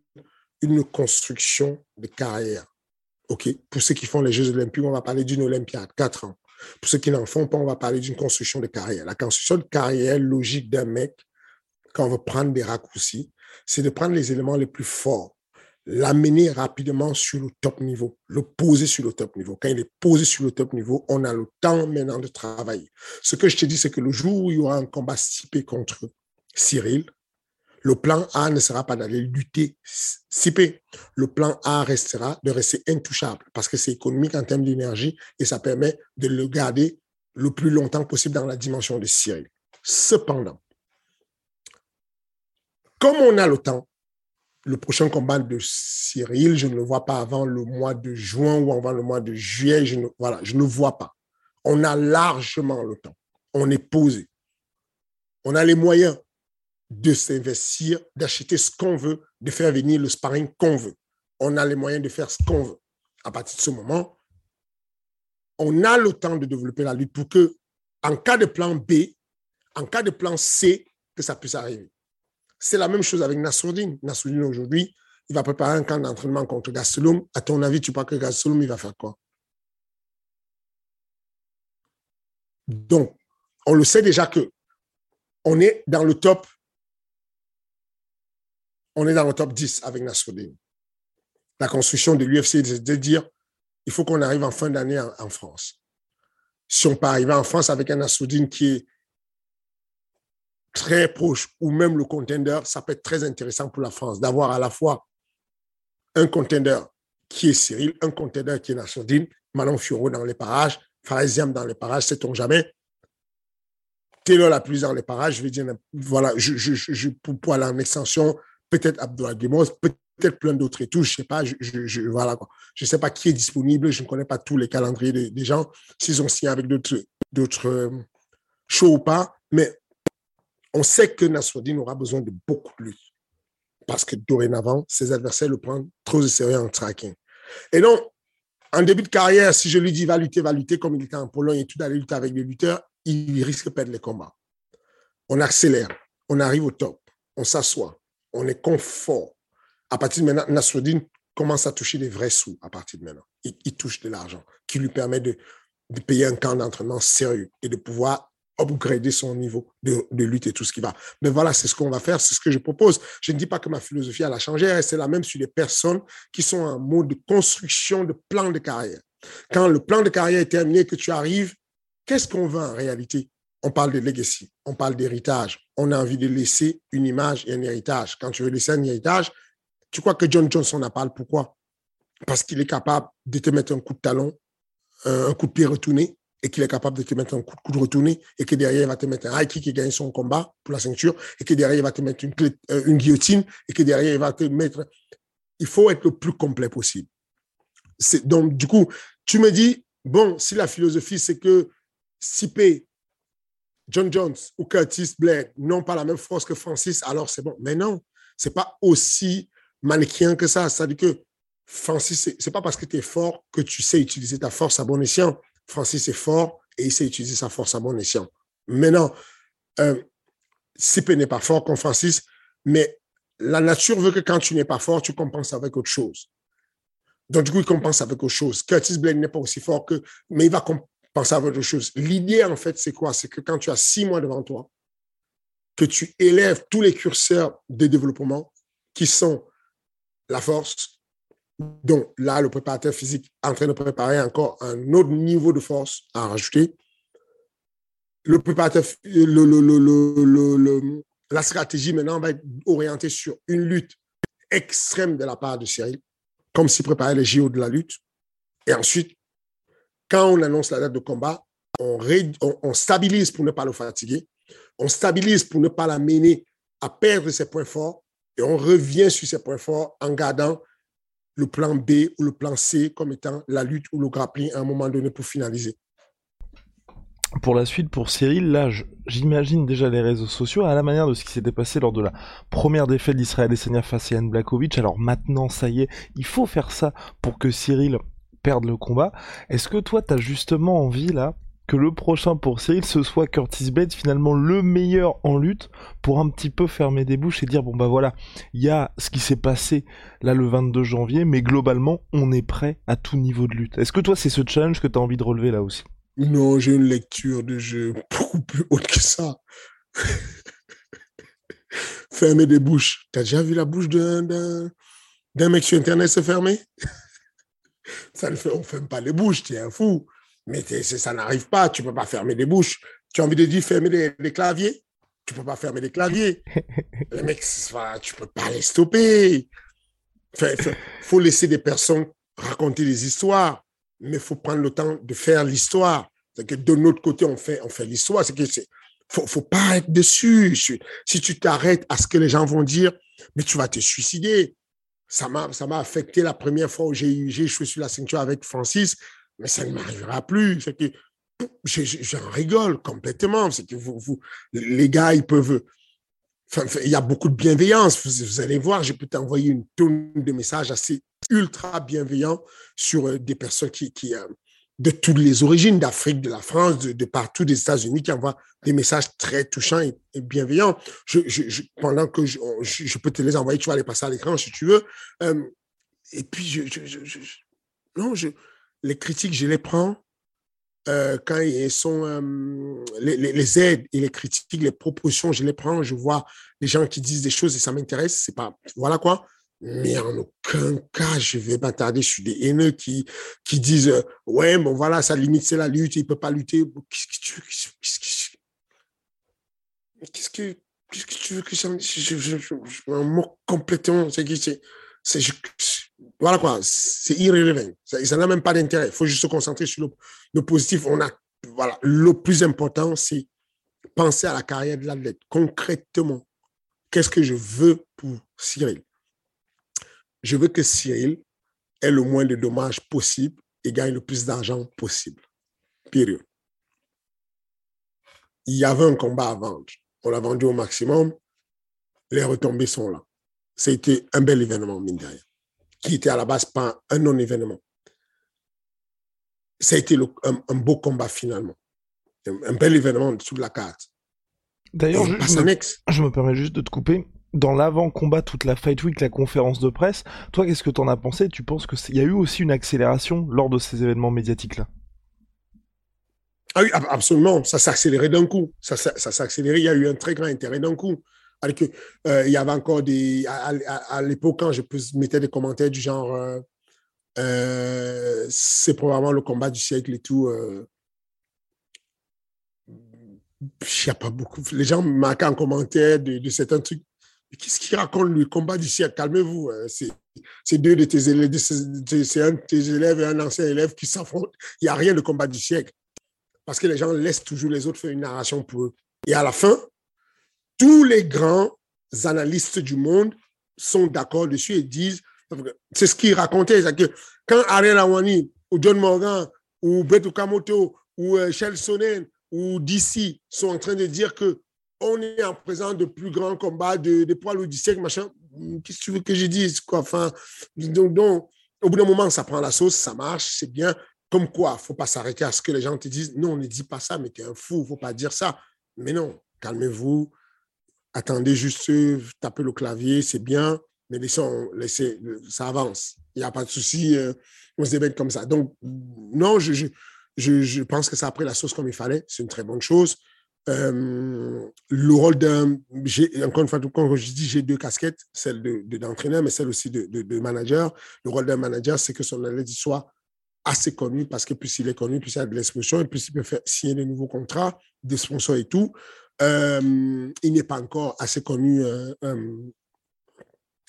une construction de carrière. OK? Pour ceux qui font les Jeux Olympiques, on va parler d'une Olympiade, quatre ans. Pour ceux qui n'en font pas, on va parler d'une construction de carrière. La construction de carrière logique d'un mec, quand on veut prendre des raccourcis, c'est de prendre les éléments les plus forts, l'amener rapidement sur le top niveau, le poser sur le top niveau. Quand il est posé sur le top niveau, on a le temps maintenant de travailler. Ce que je te dis, c'est que le jour où il y aura un combat stipé contre Cyril, le plan A ne sera pas d'aller lutter CP. Le plan A restera de rester intouchable parce que c'est économique en termes d'énergie et ça permet de le garder le plus longtemps possible dans la dimension de Cyril. Cependant, comme on a le temps, le prochain combat de Cyril, je ne le vois pas avant le mois de juin ou avant le mois de juillet. Je ne, voilà, je ne vois pas. On a largement le temps. On est posé. On a les moyens de s'investir, d'acheter ce qu'on veut, de faire venir le sparring qu'on veut. On a les moyens de faire ce qu'on veut. À partir de ce moment, on a le temps de développer la lutte pour que, en cas de plan B, en cas de plan C, que ça puisse arriver. C'est la même chose avec Nassourdine. Nassourdine, aujourd'hui, il va préparer un camp d'entraînement contre Gastelum. À ton avis, tu crois que Gastelum, il va faire quoi? Donc, on le sait déjà que on est dans le top on est dans le top 10 avec Nassoudine. La construction de l'UFC, c'est de dire, il faut qu'on arrive en fin d'année en, France. Si on peut arriver en France avec un Nassoudine qui est très proche, ou même le contender, ça peut être très intéressant pour la France d'avoir à la fois un contender qui est Cyril, un contender qui est Nassoudine, Manon Fioro dans les parages, Faraziam dans les parages, sait-on jamais. Taylor la plus dans les parages, je vais dire, voilà, je, je, aller en extension, peut-être Abdoulaye peut-être plein d'autres et tout, je sais pas, je, voilà. Je sais pas qui est disponible, je ne connais pas tous les calendriers des, gens, s'ils ont signé avec d'autres, euh, shows ou pas, mais on sait que Nassoudine aura besoin de beaucoup de. Parce que dorénavant, ses adversaires le prennent trop au sérieux en tracking. Et donc, en début de carrière, si je lui dis va lutter, va lutter, comme il était en Pologne et tout, d'aller lutter avec des lutteurs, il risque de perdre les combats. On accélère, on arrive au top, on s'assoit, on est confort. À partir de maintenant, Nasruddin commence à toucher des vrais sous à partir de maintenant. Il, touche de l'argent qui lui permet de, payer un camp d'entraînement sérieux et de pouvoir upgrader son niveau de, lutte et tout ce qui va. Mais voilà, c'est ce qu'on va faire, c'est ce que je propose. Je ne dis pas que ma philosophie a changé, c'est la même sur les personnes qui sont en mode de construction de plan de carrière. Quand le plan de carrière est terminé, que tu arrives, qu'est-ce qu'on veut en réalité? On parle de legacy, on parle d'héritage. On a envie de laisser une image et un héritage. Quand tu veux laisser un héritage, tu crois que John Johnson en parle. Pourquoi? Parce qu'il est capable de te mettre un coup de talon, un coup de pied retourné, et qu'il est capable de te mettre un coup de coude retourné, et que derrière, il va te mettre un high kick et son combat pour la ceinture, et que derrière, il va te mettre une, euh, une guillotine, et que derrière, il va te mettre... Il faut être le plus complet possible. Donc, du coup, tu me dis, bon, si la philosophie, c'est que Sipé John Jones ou Curtis Blake n'ont pas la même force que Francis, alors c'est bon. Mais non, c'est pas aussi manichéen que ça. C'est-à-dire que Francis, c'est pas parce que tu es fort que tu sais utiliser ta force à bon escient. Francis est fort et il sait utiliser sa force à bon escient. Maintenant, euh, CP n'est pas fort comme Francis, mais la nature veut que quand tu n'es pas fort, tu compenses avec autre chose. Donc, du coup, il compense avec autre chose. Curtis Blake n'est pas aussi fort que, mais il va, penser à autre chose. L'idée, en fait, c'est quoi? C'est que quand tu as six mois devant toi, que tu élèves tous les curseurs de développement qui sont la force, donc là, le préparateur physique est en train de préparer encore un autre niveau de force à rajouter. Le préparateur, la stratégie maintenant va être orientée sur une lutte extrême de la part de Cyril, comme s'il préparait les JO de la lutte. Et ensuite, quand on annonce la date de combat, on, stabilise pour ne pas le fatiguer, on stabilise pour ne pas l'amener à perdre ses points forts et on revient sur ses points forts en gardant le plan B ou le plan C comme étant la lutte ou le grappling à un moment donné pour finaliser. Pour la suite, pour Cyril, là, j'imagine déjà les réseaux sociaux à la manière de ce qui s'était passé lors de la première défaite d'Israël Adesanya face à Yann Blakovic. Alors maintenant, ça y est, il faut faire ça pour que Cyril perdre le combat. Est-ce que toi, t'as justement envie là que le prochain pour Cyril ce soit Curtis Blade finalement le meilleur en lutte pour un petit peu fermer des bouches et dire bon bah voilà il y a ce qui s'est passé là le 22 janvier mais globalement on est prêt à tout niveau de lutte. Est-ce que toi c'est ce challenge que tu envie de relever là aussi? Non j'ai une lecture de jeu beaucoup plus haute que ça. fermer des bouches. T'as déjà vu la bouche d'un mec sur internet se fermer? Ça ne fait, on ferme pas les bouches, tu es un fou. Mais ça n'arrive pas, tu ne peux pas fermer des bouches. Tu as envie de dire fermer les, claviers? Tu ne peux pas fermer les claviers. les mecs, tu ne peux pas les stopper. Il faut laisser des personnes raconter des histoires, mais il faut prendre le temps de faire l'histoire. C'est que de notre côté, on fait, on fait l'histoire. C'est que faut, faut pas être dessus. Si tu t'arrêtes à ce que les gens vont dire, mais tu vas te suicider. Ça m'a, ça m'a affecté la première fois où j'ai, j'ai échoué sur la ceinture avec Francis mais ça ne m'arrivera plus. C'est que j'en rigole complètement. C'est que vous, vous, les gars, ils peuvent. Enfin, il y a beaucoup de bienveillance. Vous, allez voir, je peux t'envoyer une tonne de messages assez ultra bienveillants sur euh, des personnes qui, qui euh, de toutes les origines, d'Afrique, de la France, de, partout des États-Unis, qui envoient des messages très touchants et, bienveillants. Je, pendant que je, peux te les envoyer, tu vas les passer à l'écran si tu veux. Euh, et puis, non, les critiques, je les prends euh, quand ils sont euh, les, aides et les critiques, les propositions, je les prends. Je vois les gens qui disent des choses et ça m'intéresse. C'est pas voilà quoi. Mais en aucun cas, je vais m'attarder sur des haineux qui, disent euh, Ouais, bon voilà, sa limite, c'est la lutte, il ne peut pas lutter. Qu'est-ce que tu veux que. Qu'est-ce que, qu'est-ce que tu veux que je, je, je, je, m'en moque complètement. C'est, c'est, voilà quoi, c'est irrévélant. Ça n'a même pas d'intérêt. Il faut juste se concentrer sur le, positif. On le plus important, c'est penser à la carrière de l'athlète. Concrètement, qu'est-ce que je veux pour Cyril? Je veux que Cyril ait le moins de dommages possible et gagne le plus d'argent possible. Période. Il y avait un combat à vendre. On l'a vendu au maximum. Les retombées sont là. C'était un bel événement, mine de rien qui était à la base pas un non-événement. Ça a été un, beau combat finalement. Un, bel événement sous la carte. D'ailleurs, je, me, permets juste de te couper. Dans l'avant-combat, toute la Fight Week, la conférence de presse, toi, qu'est-ce que tu en as pensé? Tu penses qu'il y a eu aussi une accélération lors de ces événements médiatiques-là? Ah oui, absolument. Ça s'est accéléré d'un coup. Ça, ça, s'est accéléré. Il y a eu un très grand intérêt d'un coup. Euh, il y avait encore des. À, l'époque, quand je mettais des commentaires du genre euh, euh, c'est probablement le combat du siècle et tout. il n'y a pas beaucoup. Les gens marquaient en commentaire de, certains trucs. Qu'est-ce qui raconte le combat du siècle? Calmez-vous. C'est deux de tes élèves, c'est un de tes élèves et un ancien élève qui s'affrontent. Il n'y a rien de combat du siècle. Parce que les gens laissent toujours les autres faire une narration pour eux. Et à la fin, tous les grands analystes du monde sont d'accord dessus et disent, c'est ce qu'ils racontaient, c'est que quand Ariel Awani ou John Morgan ou Brett Okamoto ou euh, Shell Sonnen ou DC sont en train de dire que on est en présence de plus grands combats de, de poids lourds du siècle, machin, qu'est-ce que tu veux que je dise enfin, donc, au bout d'un moment, ça prend la sauce, ça marche, c'est bien. Comme quoi, faut pas s'arrêter à ce que les gens te disent. Non, on ne dit pas ça, mais tu es un fou, faut pas dire ça. Mais non, calmez-vous, attendez juste, taper le clavier, c'est bien, mais laissons, laissez, ça avance. Il n'y a pas de souci, euh, on se débête comme ça. Donc, non, je, je, pense que ça a pris la sauce comme il fallait. C'est une très bonne chose. Euh, le rôle d'un, encore une fois, quand je dis j'ai deux casquettes, celle de, d'entraîneur, mais celle aussi de, de, manager. Le rôle d'un manager, c'est que son athlète soit assez connu parce que plus il est connu, plus il a de l'exposition et plus il peut faire signer de nouveaux contrats, des sponsors et tout. Euh, il n'est pas encore assez connu, euh,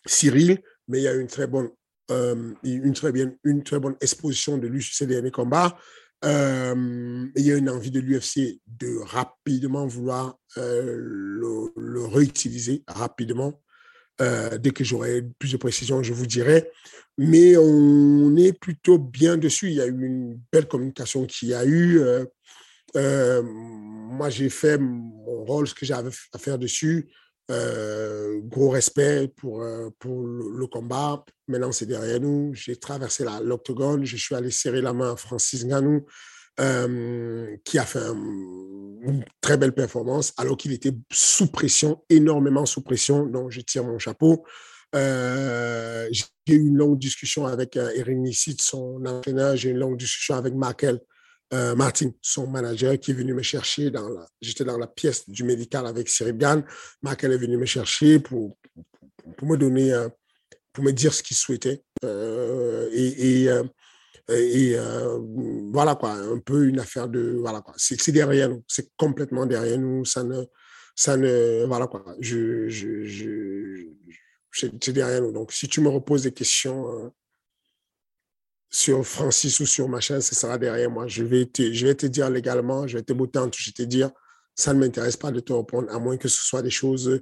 Cyril, mais il y a une très bonne, une très bien, une très bonne exposition de lui sur ses derniers combats. Il y a une envie de l'UFC de rapidement vouloir le, réutiliser rapidement. dès que j'aurai plus de précision, je vous dirai. Mais on est plutôt bien dessus. Il y a eu une belle communication qui a eu. Euh, moi, j'ai fait mon rôle, ce que j'avais à faire dessus. Euh, gros respect pour, euh, pour le, combat. Maintenant, c'est derrière nous. J'ai traversé l'octogone. Je suis allé serrer la main à Francis Ganou, euh, qui a fait une très belle performance, alors qu'il était sous pression, énormément sous pression. Donc, je tire mon chapeau. j'ai eu une longue discussion avec Erin Nissit, son entraîneur. J'ai eu une longue discussion avec Markel euh, Martin, son manager, qui est venu me chercher dans la. J'étais dans la pièce du médical avec Cyril Gann. Markel est venu me chercher pour, pour, me donner, euh, pour me dire ce qu'il souhaitait. Euh, et, et, voilà quoi, un peu une affaire de. Voilà quoi, c'est derrière nous, c'est complètement derrière nous. Ça ne. Ça ne voilà quoi, je, je, je, c'est derrière nous. Donc, si tu me reposes des questions, sur Francis ou sur machin, ce sera derrière moi. Je vais te, je vais te dire légalement, je vais te botter en touche, je vais te dire, ça ne m'intéresse pas de te répondre, à moins que ce soit des choses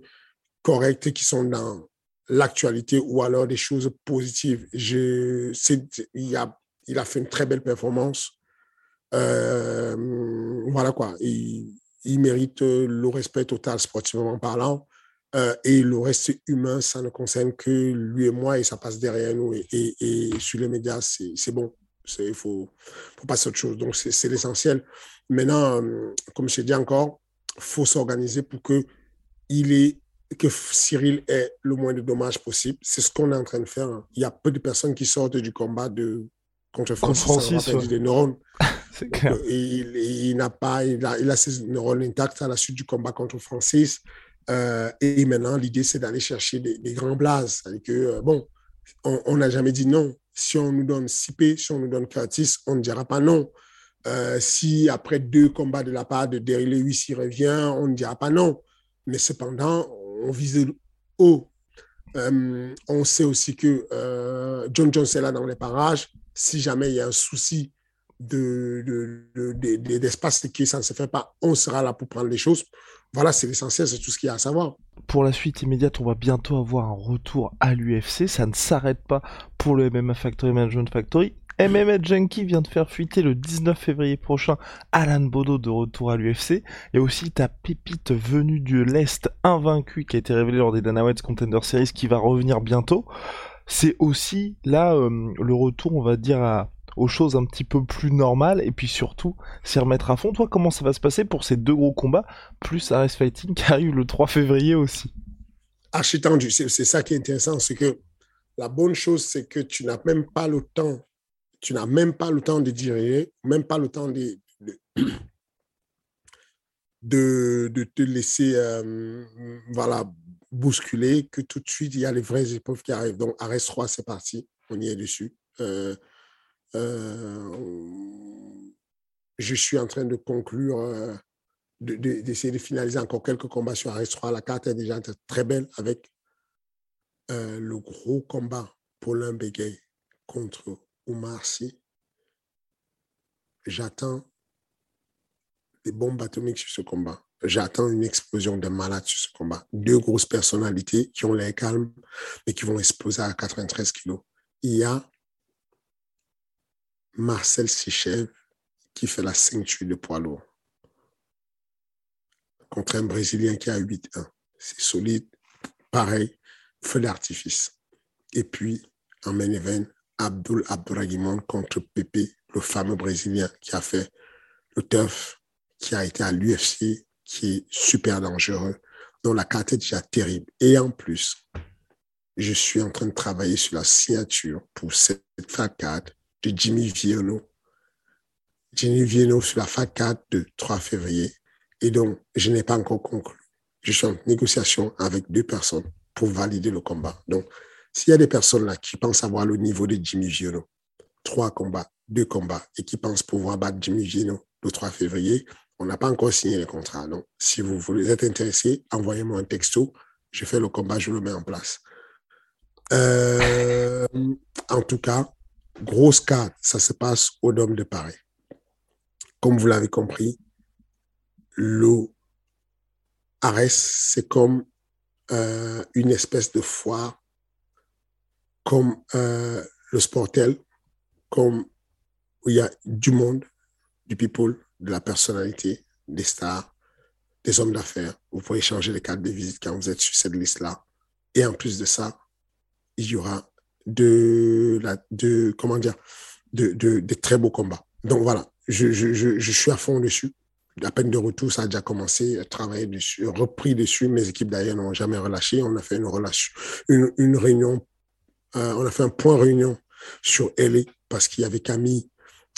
correctes qui sont dans l'actualité ou alors des choses positives. Il, a, fait une très belle performance. Euh, voilà quoi. Il mérite le respect total sportivement parlant. Euh, et le reste humain, ça ne concerne que lui et moi et ça passe derrière nous. Et, et, sur les médias, c'est bon. Il faut, faut passer à autre chose. Donc, c'est l'essentiel. Maintenant, euh, comme je dit encore, il faut s'organiser pour que, il est, que Cyril ait le moins de dommages possible. C'est ce qu'on est en train de faire. Il y a peu de personnes qui sortent du combat de, contre Francis. Francis ouais. des neurones. clair. Il, il n'a pas, il a, il a ses neurones intacts à la suite du combat contre Francis. Euh, et maintenant, l'idée, c'est d'aller chercher des, grands blazes. que, euh, bon, on n'a jamais dit non. Si on nous donne Sipé, si on nous donne Curtis, on ne dira pas non. Euh, si après deux combats de la part de Derry Lewis, il revient, on ne dira pas non. Mais cependant, on vise haut. on sait aussi que John Jones est là dans les parages. Si jamais il y a un souci de, de, de, ça ne se fait pas, on sera là pour prendre les choses. Voilà, c'est l'essentiel, c'est tout ce qu'il y a à savoir. Pour la suite immédiate, on va bientôt avoir un retour à l'UFC. Ça ne s'arrête pas pour le MMA Factory Management Factory. MMA Junkie vient de faire fuiter le 19 février prochain Alan Bodo de retour à l'UFC. Et aussi ta pépite venue de l'Est invaincu qui a été révélée lors des Dana Contender Series qui va revenir bientôt. C'est aussi là euh, le retour, on va dire, à, aux choses un petit peu plus normales et puis surtout s'y remettre à fond. Toi, comment ça va se passer pour ces deux gros combats, plus Ares Fighting qui arrive le 3 février aussi? Archi tendu, c'est ça qui est intéressant, c'est que la bonne chose, c'est que tu n'as même pas le temps, tu n'as même pas le temps de diriger, même pas le temps de, te laisser euh, voilà, bousculer, que tout de suite, il y a les vraies épreuves qui arrivent. Donc, Ares 3, c'est parti, on y est dessus. Euh, je suis en train de conclure, euh, d'essayer de, finaliser encore quelques combats sur RS3. La carte est déjà très belle avec euh, le gros combat Paulin Begay contre Oumar Sy. J'attends des bombes atomiques sur ce combat. J'attends une explosion de malades sur ce combat. Deux grosses personnalités qui ont l'air calmes, mais qui vont exploser à 93 kilos. Il y a Marcel Sichev qui fait la ceinture de poids lourd contre un Brésilien qui a 8-1. C'est solide. Pareil, feu d'artifice. Et puis, en main event, Abdul Abdouragimon contre Pepe, le fameux Brésilien qui a fait le turf, qui a été à l'UFC, qui est super dangereux, dont la carte est déjà terrible. Et en plus, je suis en train de travailler sur la signature pour cette fat carte de Jimmy Vienno. Jimmy Vienno sur la FAC4 de 3 février. Et donc, je n'ai pas encore conclu. Je suis en négociation avec deux personnes pour valider le combat. Donc, s'il y a des personnes là qui pensent avoir le niveau de Jimmy Vienno, trois combats, deux combats, et qui pensent pouvoir battre Jimmy Vienno le 3 février, on n'a pas encore signé le contrat. Donc, si vous être intéressé, envoyez-moi un texto. Je fais le combat, je le mets en place. Euh, en tout cas, grosse carte, ça se passe au Dôme de Paris. Comme vous l'avez compris, le Ares, c'est comme euh, une espèce de foire, comme euh, le Sportel, comme où il y a du monde, du people, de la personnalité, des stars. des hommes d'affaires. Vous pouvez changer les cartes de visite quand vous êtes sur cette liste-là. Et en plus de ça, il y aura de, la, de comment dire, de, de, de très beaux combats. Donc voilà, je, je, je, suis à fond dessus. À peine de retour, ça a déjà commencé travailler dessus, repris dessus. Mes équipes d'ailleurs n'ont jamais relâché. On a fait une relâche, une, une réunion, euh, on a fait un point réunion sur LA parce qu'il y avait Camille,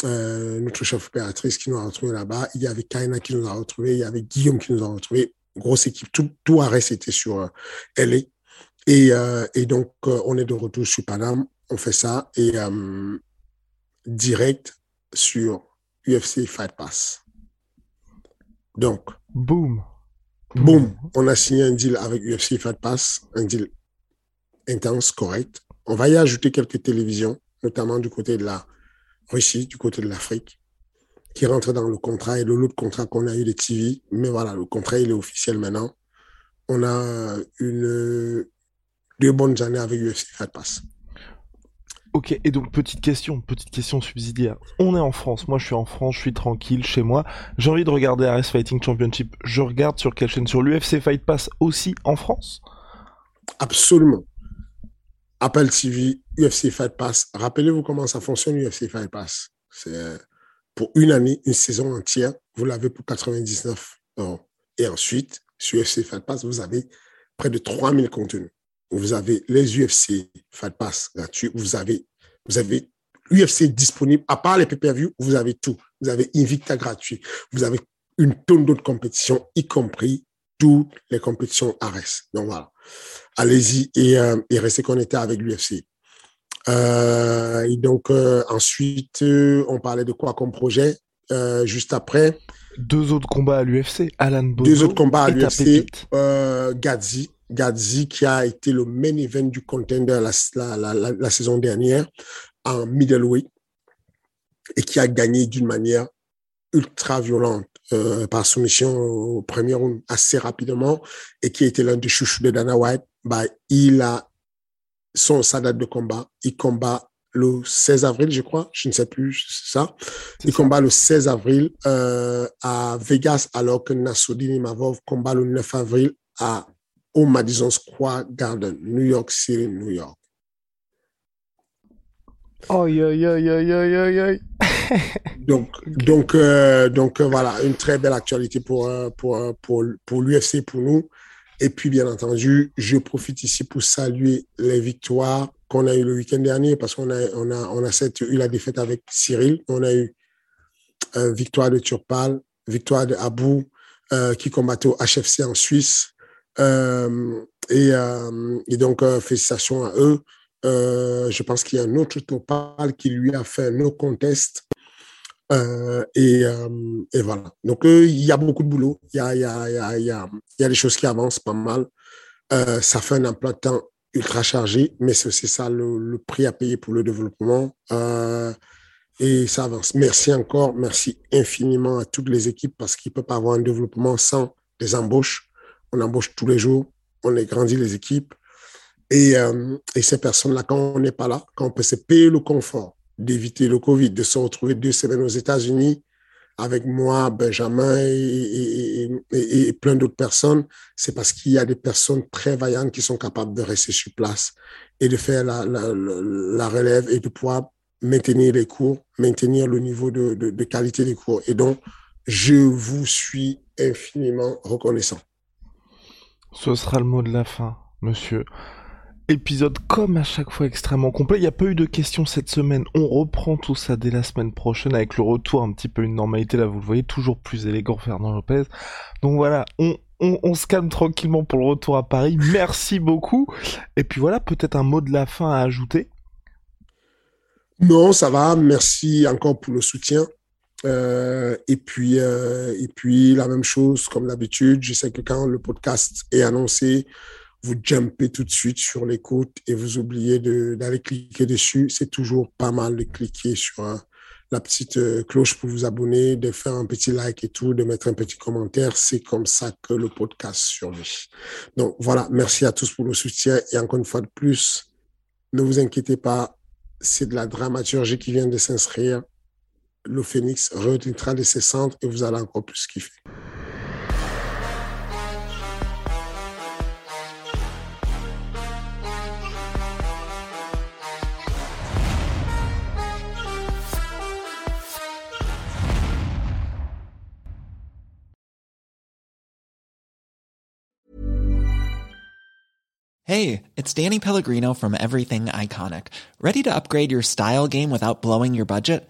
euh, notre chef opératrice qui nous a retrouvés là-bas. Il y avait Kaina qui nous a retrouvés. Il y avait Guillaume qui nous a retrouvés. Grosse équipe. Tout, tout arrêt, c'était sur euh, LA. Et, euh, et donc, euh, on est de retour sur Paname. On fait ça. Et euh, direct sur UFC Fight Pass. Donc, Boom. boum, on a signé un deal avec UFC Fight Pass, un deal intense, correct. On va y ajouter quelques télévisions, notamment du côté de la Russie, du côté de l'Afrique, qui rentrent dans le contrat et de l'autre contrat qu'on a eu des TV. Mais voilà, le contrat, il est officiel maintenant. On a une, deux bonnes années avec UFC Fight Pass. Ok, et donc petite question, petite question subsidiaire. On est en France, moi je suis en France, je suis tranquille chez moi. J'ai envie de regarder RS Fighting Championship. Je regarde sur quelle chaîne? Sur l'UFC Fight Pass aussi en France? Absolument. Apple TV, UFC Fight Pass. Rappelez-vous comment ça fonctionne, UFC Fight Pass? C'est euh, pour une année, une saison entière, vous l'avez pour 99 euros. Et ensuite, sur UFC Fight Pass, vous avez près de 3000 contenus. Vous avez les UFC Fight Pass gratuits. Vous avez, vous avez UFC disponible. À part les pay-per-view, vous avez tout. Vous avez Invicta gratuit. Vous avez une tonne d'autres compétitions, y compris toutes les compétitions ARES. Donc voilà. Allez-y et, euh, et restez connectés avec l'UFC. Euh, et donc, euh, ensuite, on parlait de quoi comme projet? Juste après, Deux autres combats à l'UFC, Alan Bozo deux autres combats à l'UFC. Gadzi, Gadzi qui a été le main event du contender la, la, la, la, la saison dernière en middleweight et qui a gagné d'une manière ultra violente euh, par soumission au premier round assez rapidement et qui était l'un des chouchous de Dana White. Bah, il a son sa date de combat. Il combat le 16 avril, je crois. Je ne sais plus c'est ça. Il combat le 16 avril euh, à Vegas, alors que Nassoudine Imavov combat le 9 avril à, au Madison Square Garden, New York City, New York. Aïe aïe aïe aïe aïe aïe aïe. Donc, donc, euh, donc euh, voilà, une très belle actualité pour, euh, pour, pour, pour l'UFC, pour nous. Et puis, bien entendu, je profite ici pour saluer les victoires qu'on a eues le week-end dernier parce qu'on a, on a, on a cette, eu la défaite avec Cyril. On a eu euh, victoire de Turpal, victoire de Abou qui combattait au HFC en Suisse. Euh, et, euh, et donc, euh, félicitations à eux. Je pense qu'il y a un autre Topal qui lui a fait no contest. Et, voilà. Donc, il y a beaucoup de boulot. Il y a, y, a, y, a, y, a, des choses qui avancent pas mal. Ça fait un emploi de temps ultra chargé, mais c'est ça le, le, prix à payer pour le développement. Et ça avance. Merci encore. Merci infiniment à toutes les équipes parce qu'il ne peut pas avoir un développement sans des embauches. On embauche tous les jours. On a grandi les équipes. Et, euh, et ces personnes-là, quand on n'est pas là, quand on peut se payer le confort d'éviter le Covid, de se retrouver deux semaines aux États-Unis avec moi, Benjamin et, plein d'autres personnes, c'est parce qu'il y a des personnes très vaillantes qui sont capables de rester sur place et de faire la, relève et de pouvoir maintenir les cours, maintenir le niveau de, de qualité des cours. Et donc, je vous suis infiniment reconnaissant. Ce sera le mot de la fin, monsieur. Épisode comme à chaque fois extrêmement complet. Il n'y a pas eu de questions cette semaine. On reprend tout ça dès la semaine prochaine avec le retour un petit peu une normalité. Là, vous le voyez, toujours plus élégant Fernand Lopez. Donc voilà, on, on, on, se calme tranquillement pour le retour à Paris. Merci beaucoup. Et puis voilà, peut-être un mot de la fin à ajouter. Non, ça va. Merci encore pour le soutien. Euh, et puis, euh, et puis la même chose comme d'habitude. Je sais que quand le podcast est annoncé, vous jumpez tout de suite sur l'écoute et vous oubliez d'aller cliquer dessus. C'est toujours pas mal de cliquer sur euh, la petite euh, cloche pour vous abonner, de faire un petit like et tout, de mettre un petit commentaire. C'est comme ça que le podcast survit. Donc voilà, merci à tous pour le soutien et encore une fois de plus, ne vous inquiétez pas, c'est de la dramaturgie qui vient de s'inscrire. le phénix renaîtra de ses cendres et vous allez encore plus kiffer. Hey, it's Danny Pellegrino from Everything Iconic. Ready to upgrade your style game without blowing your budget?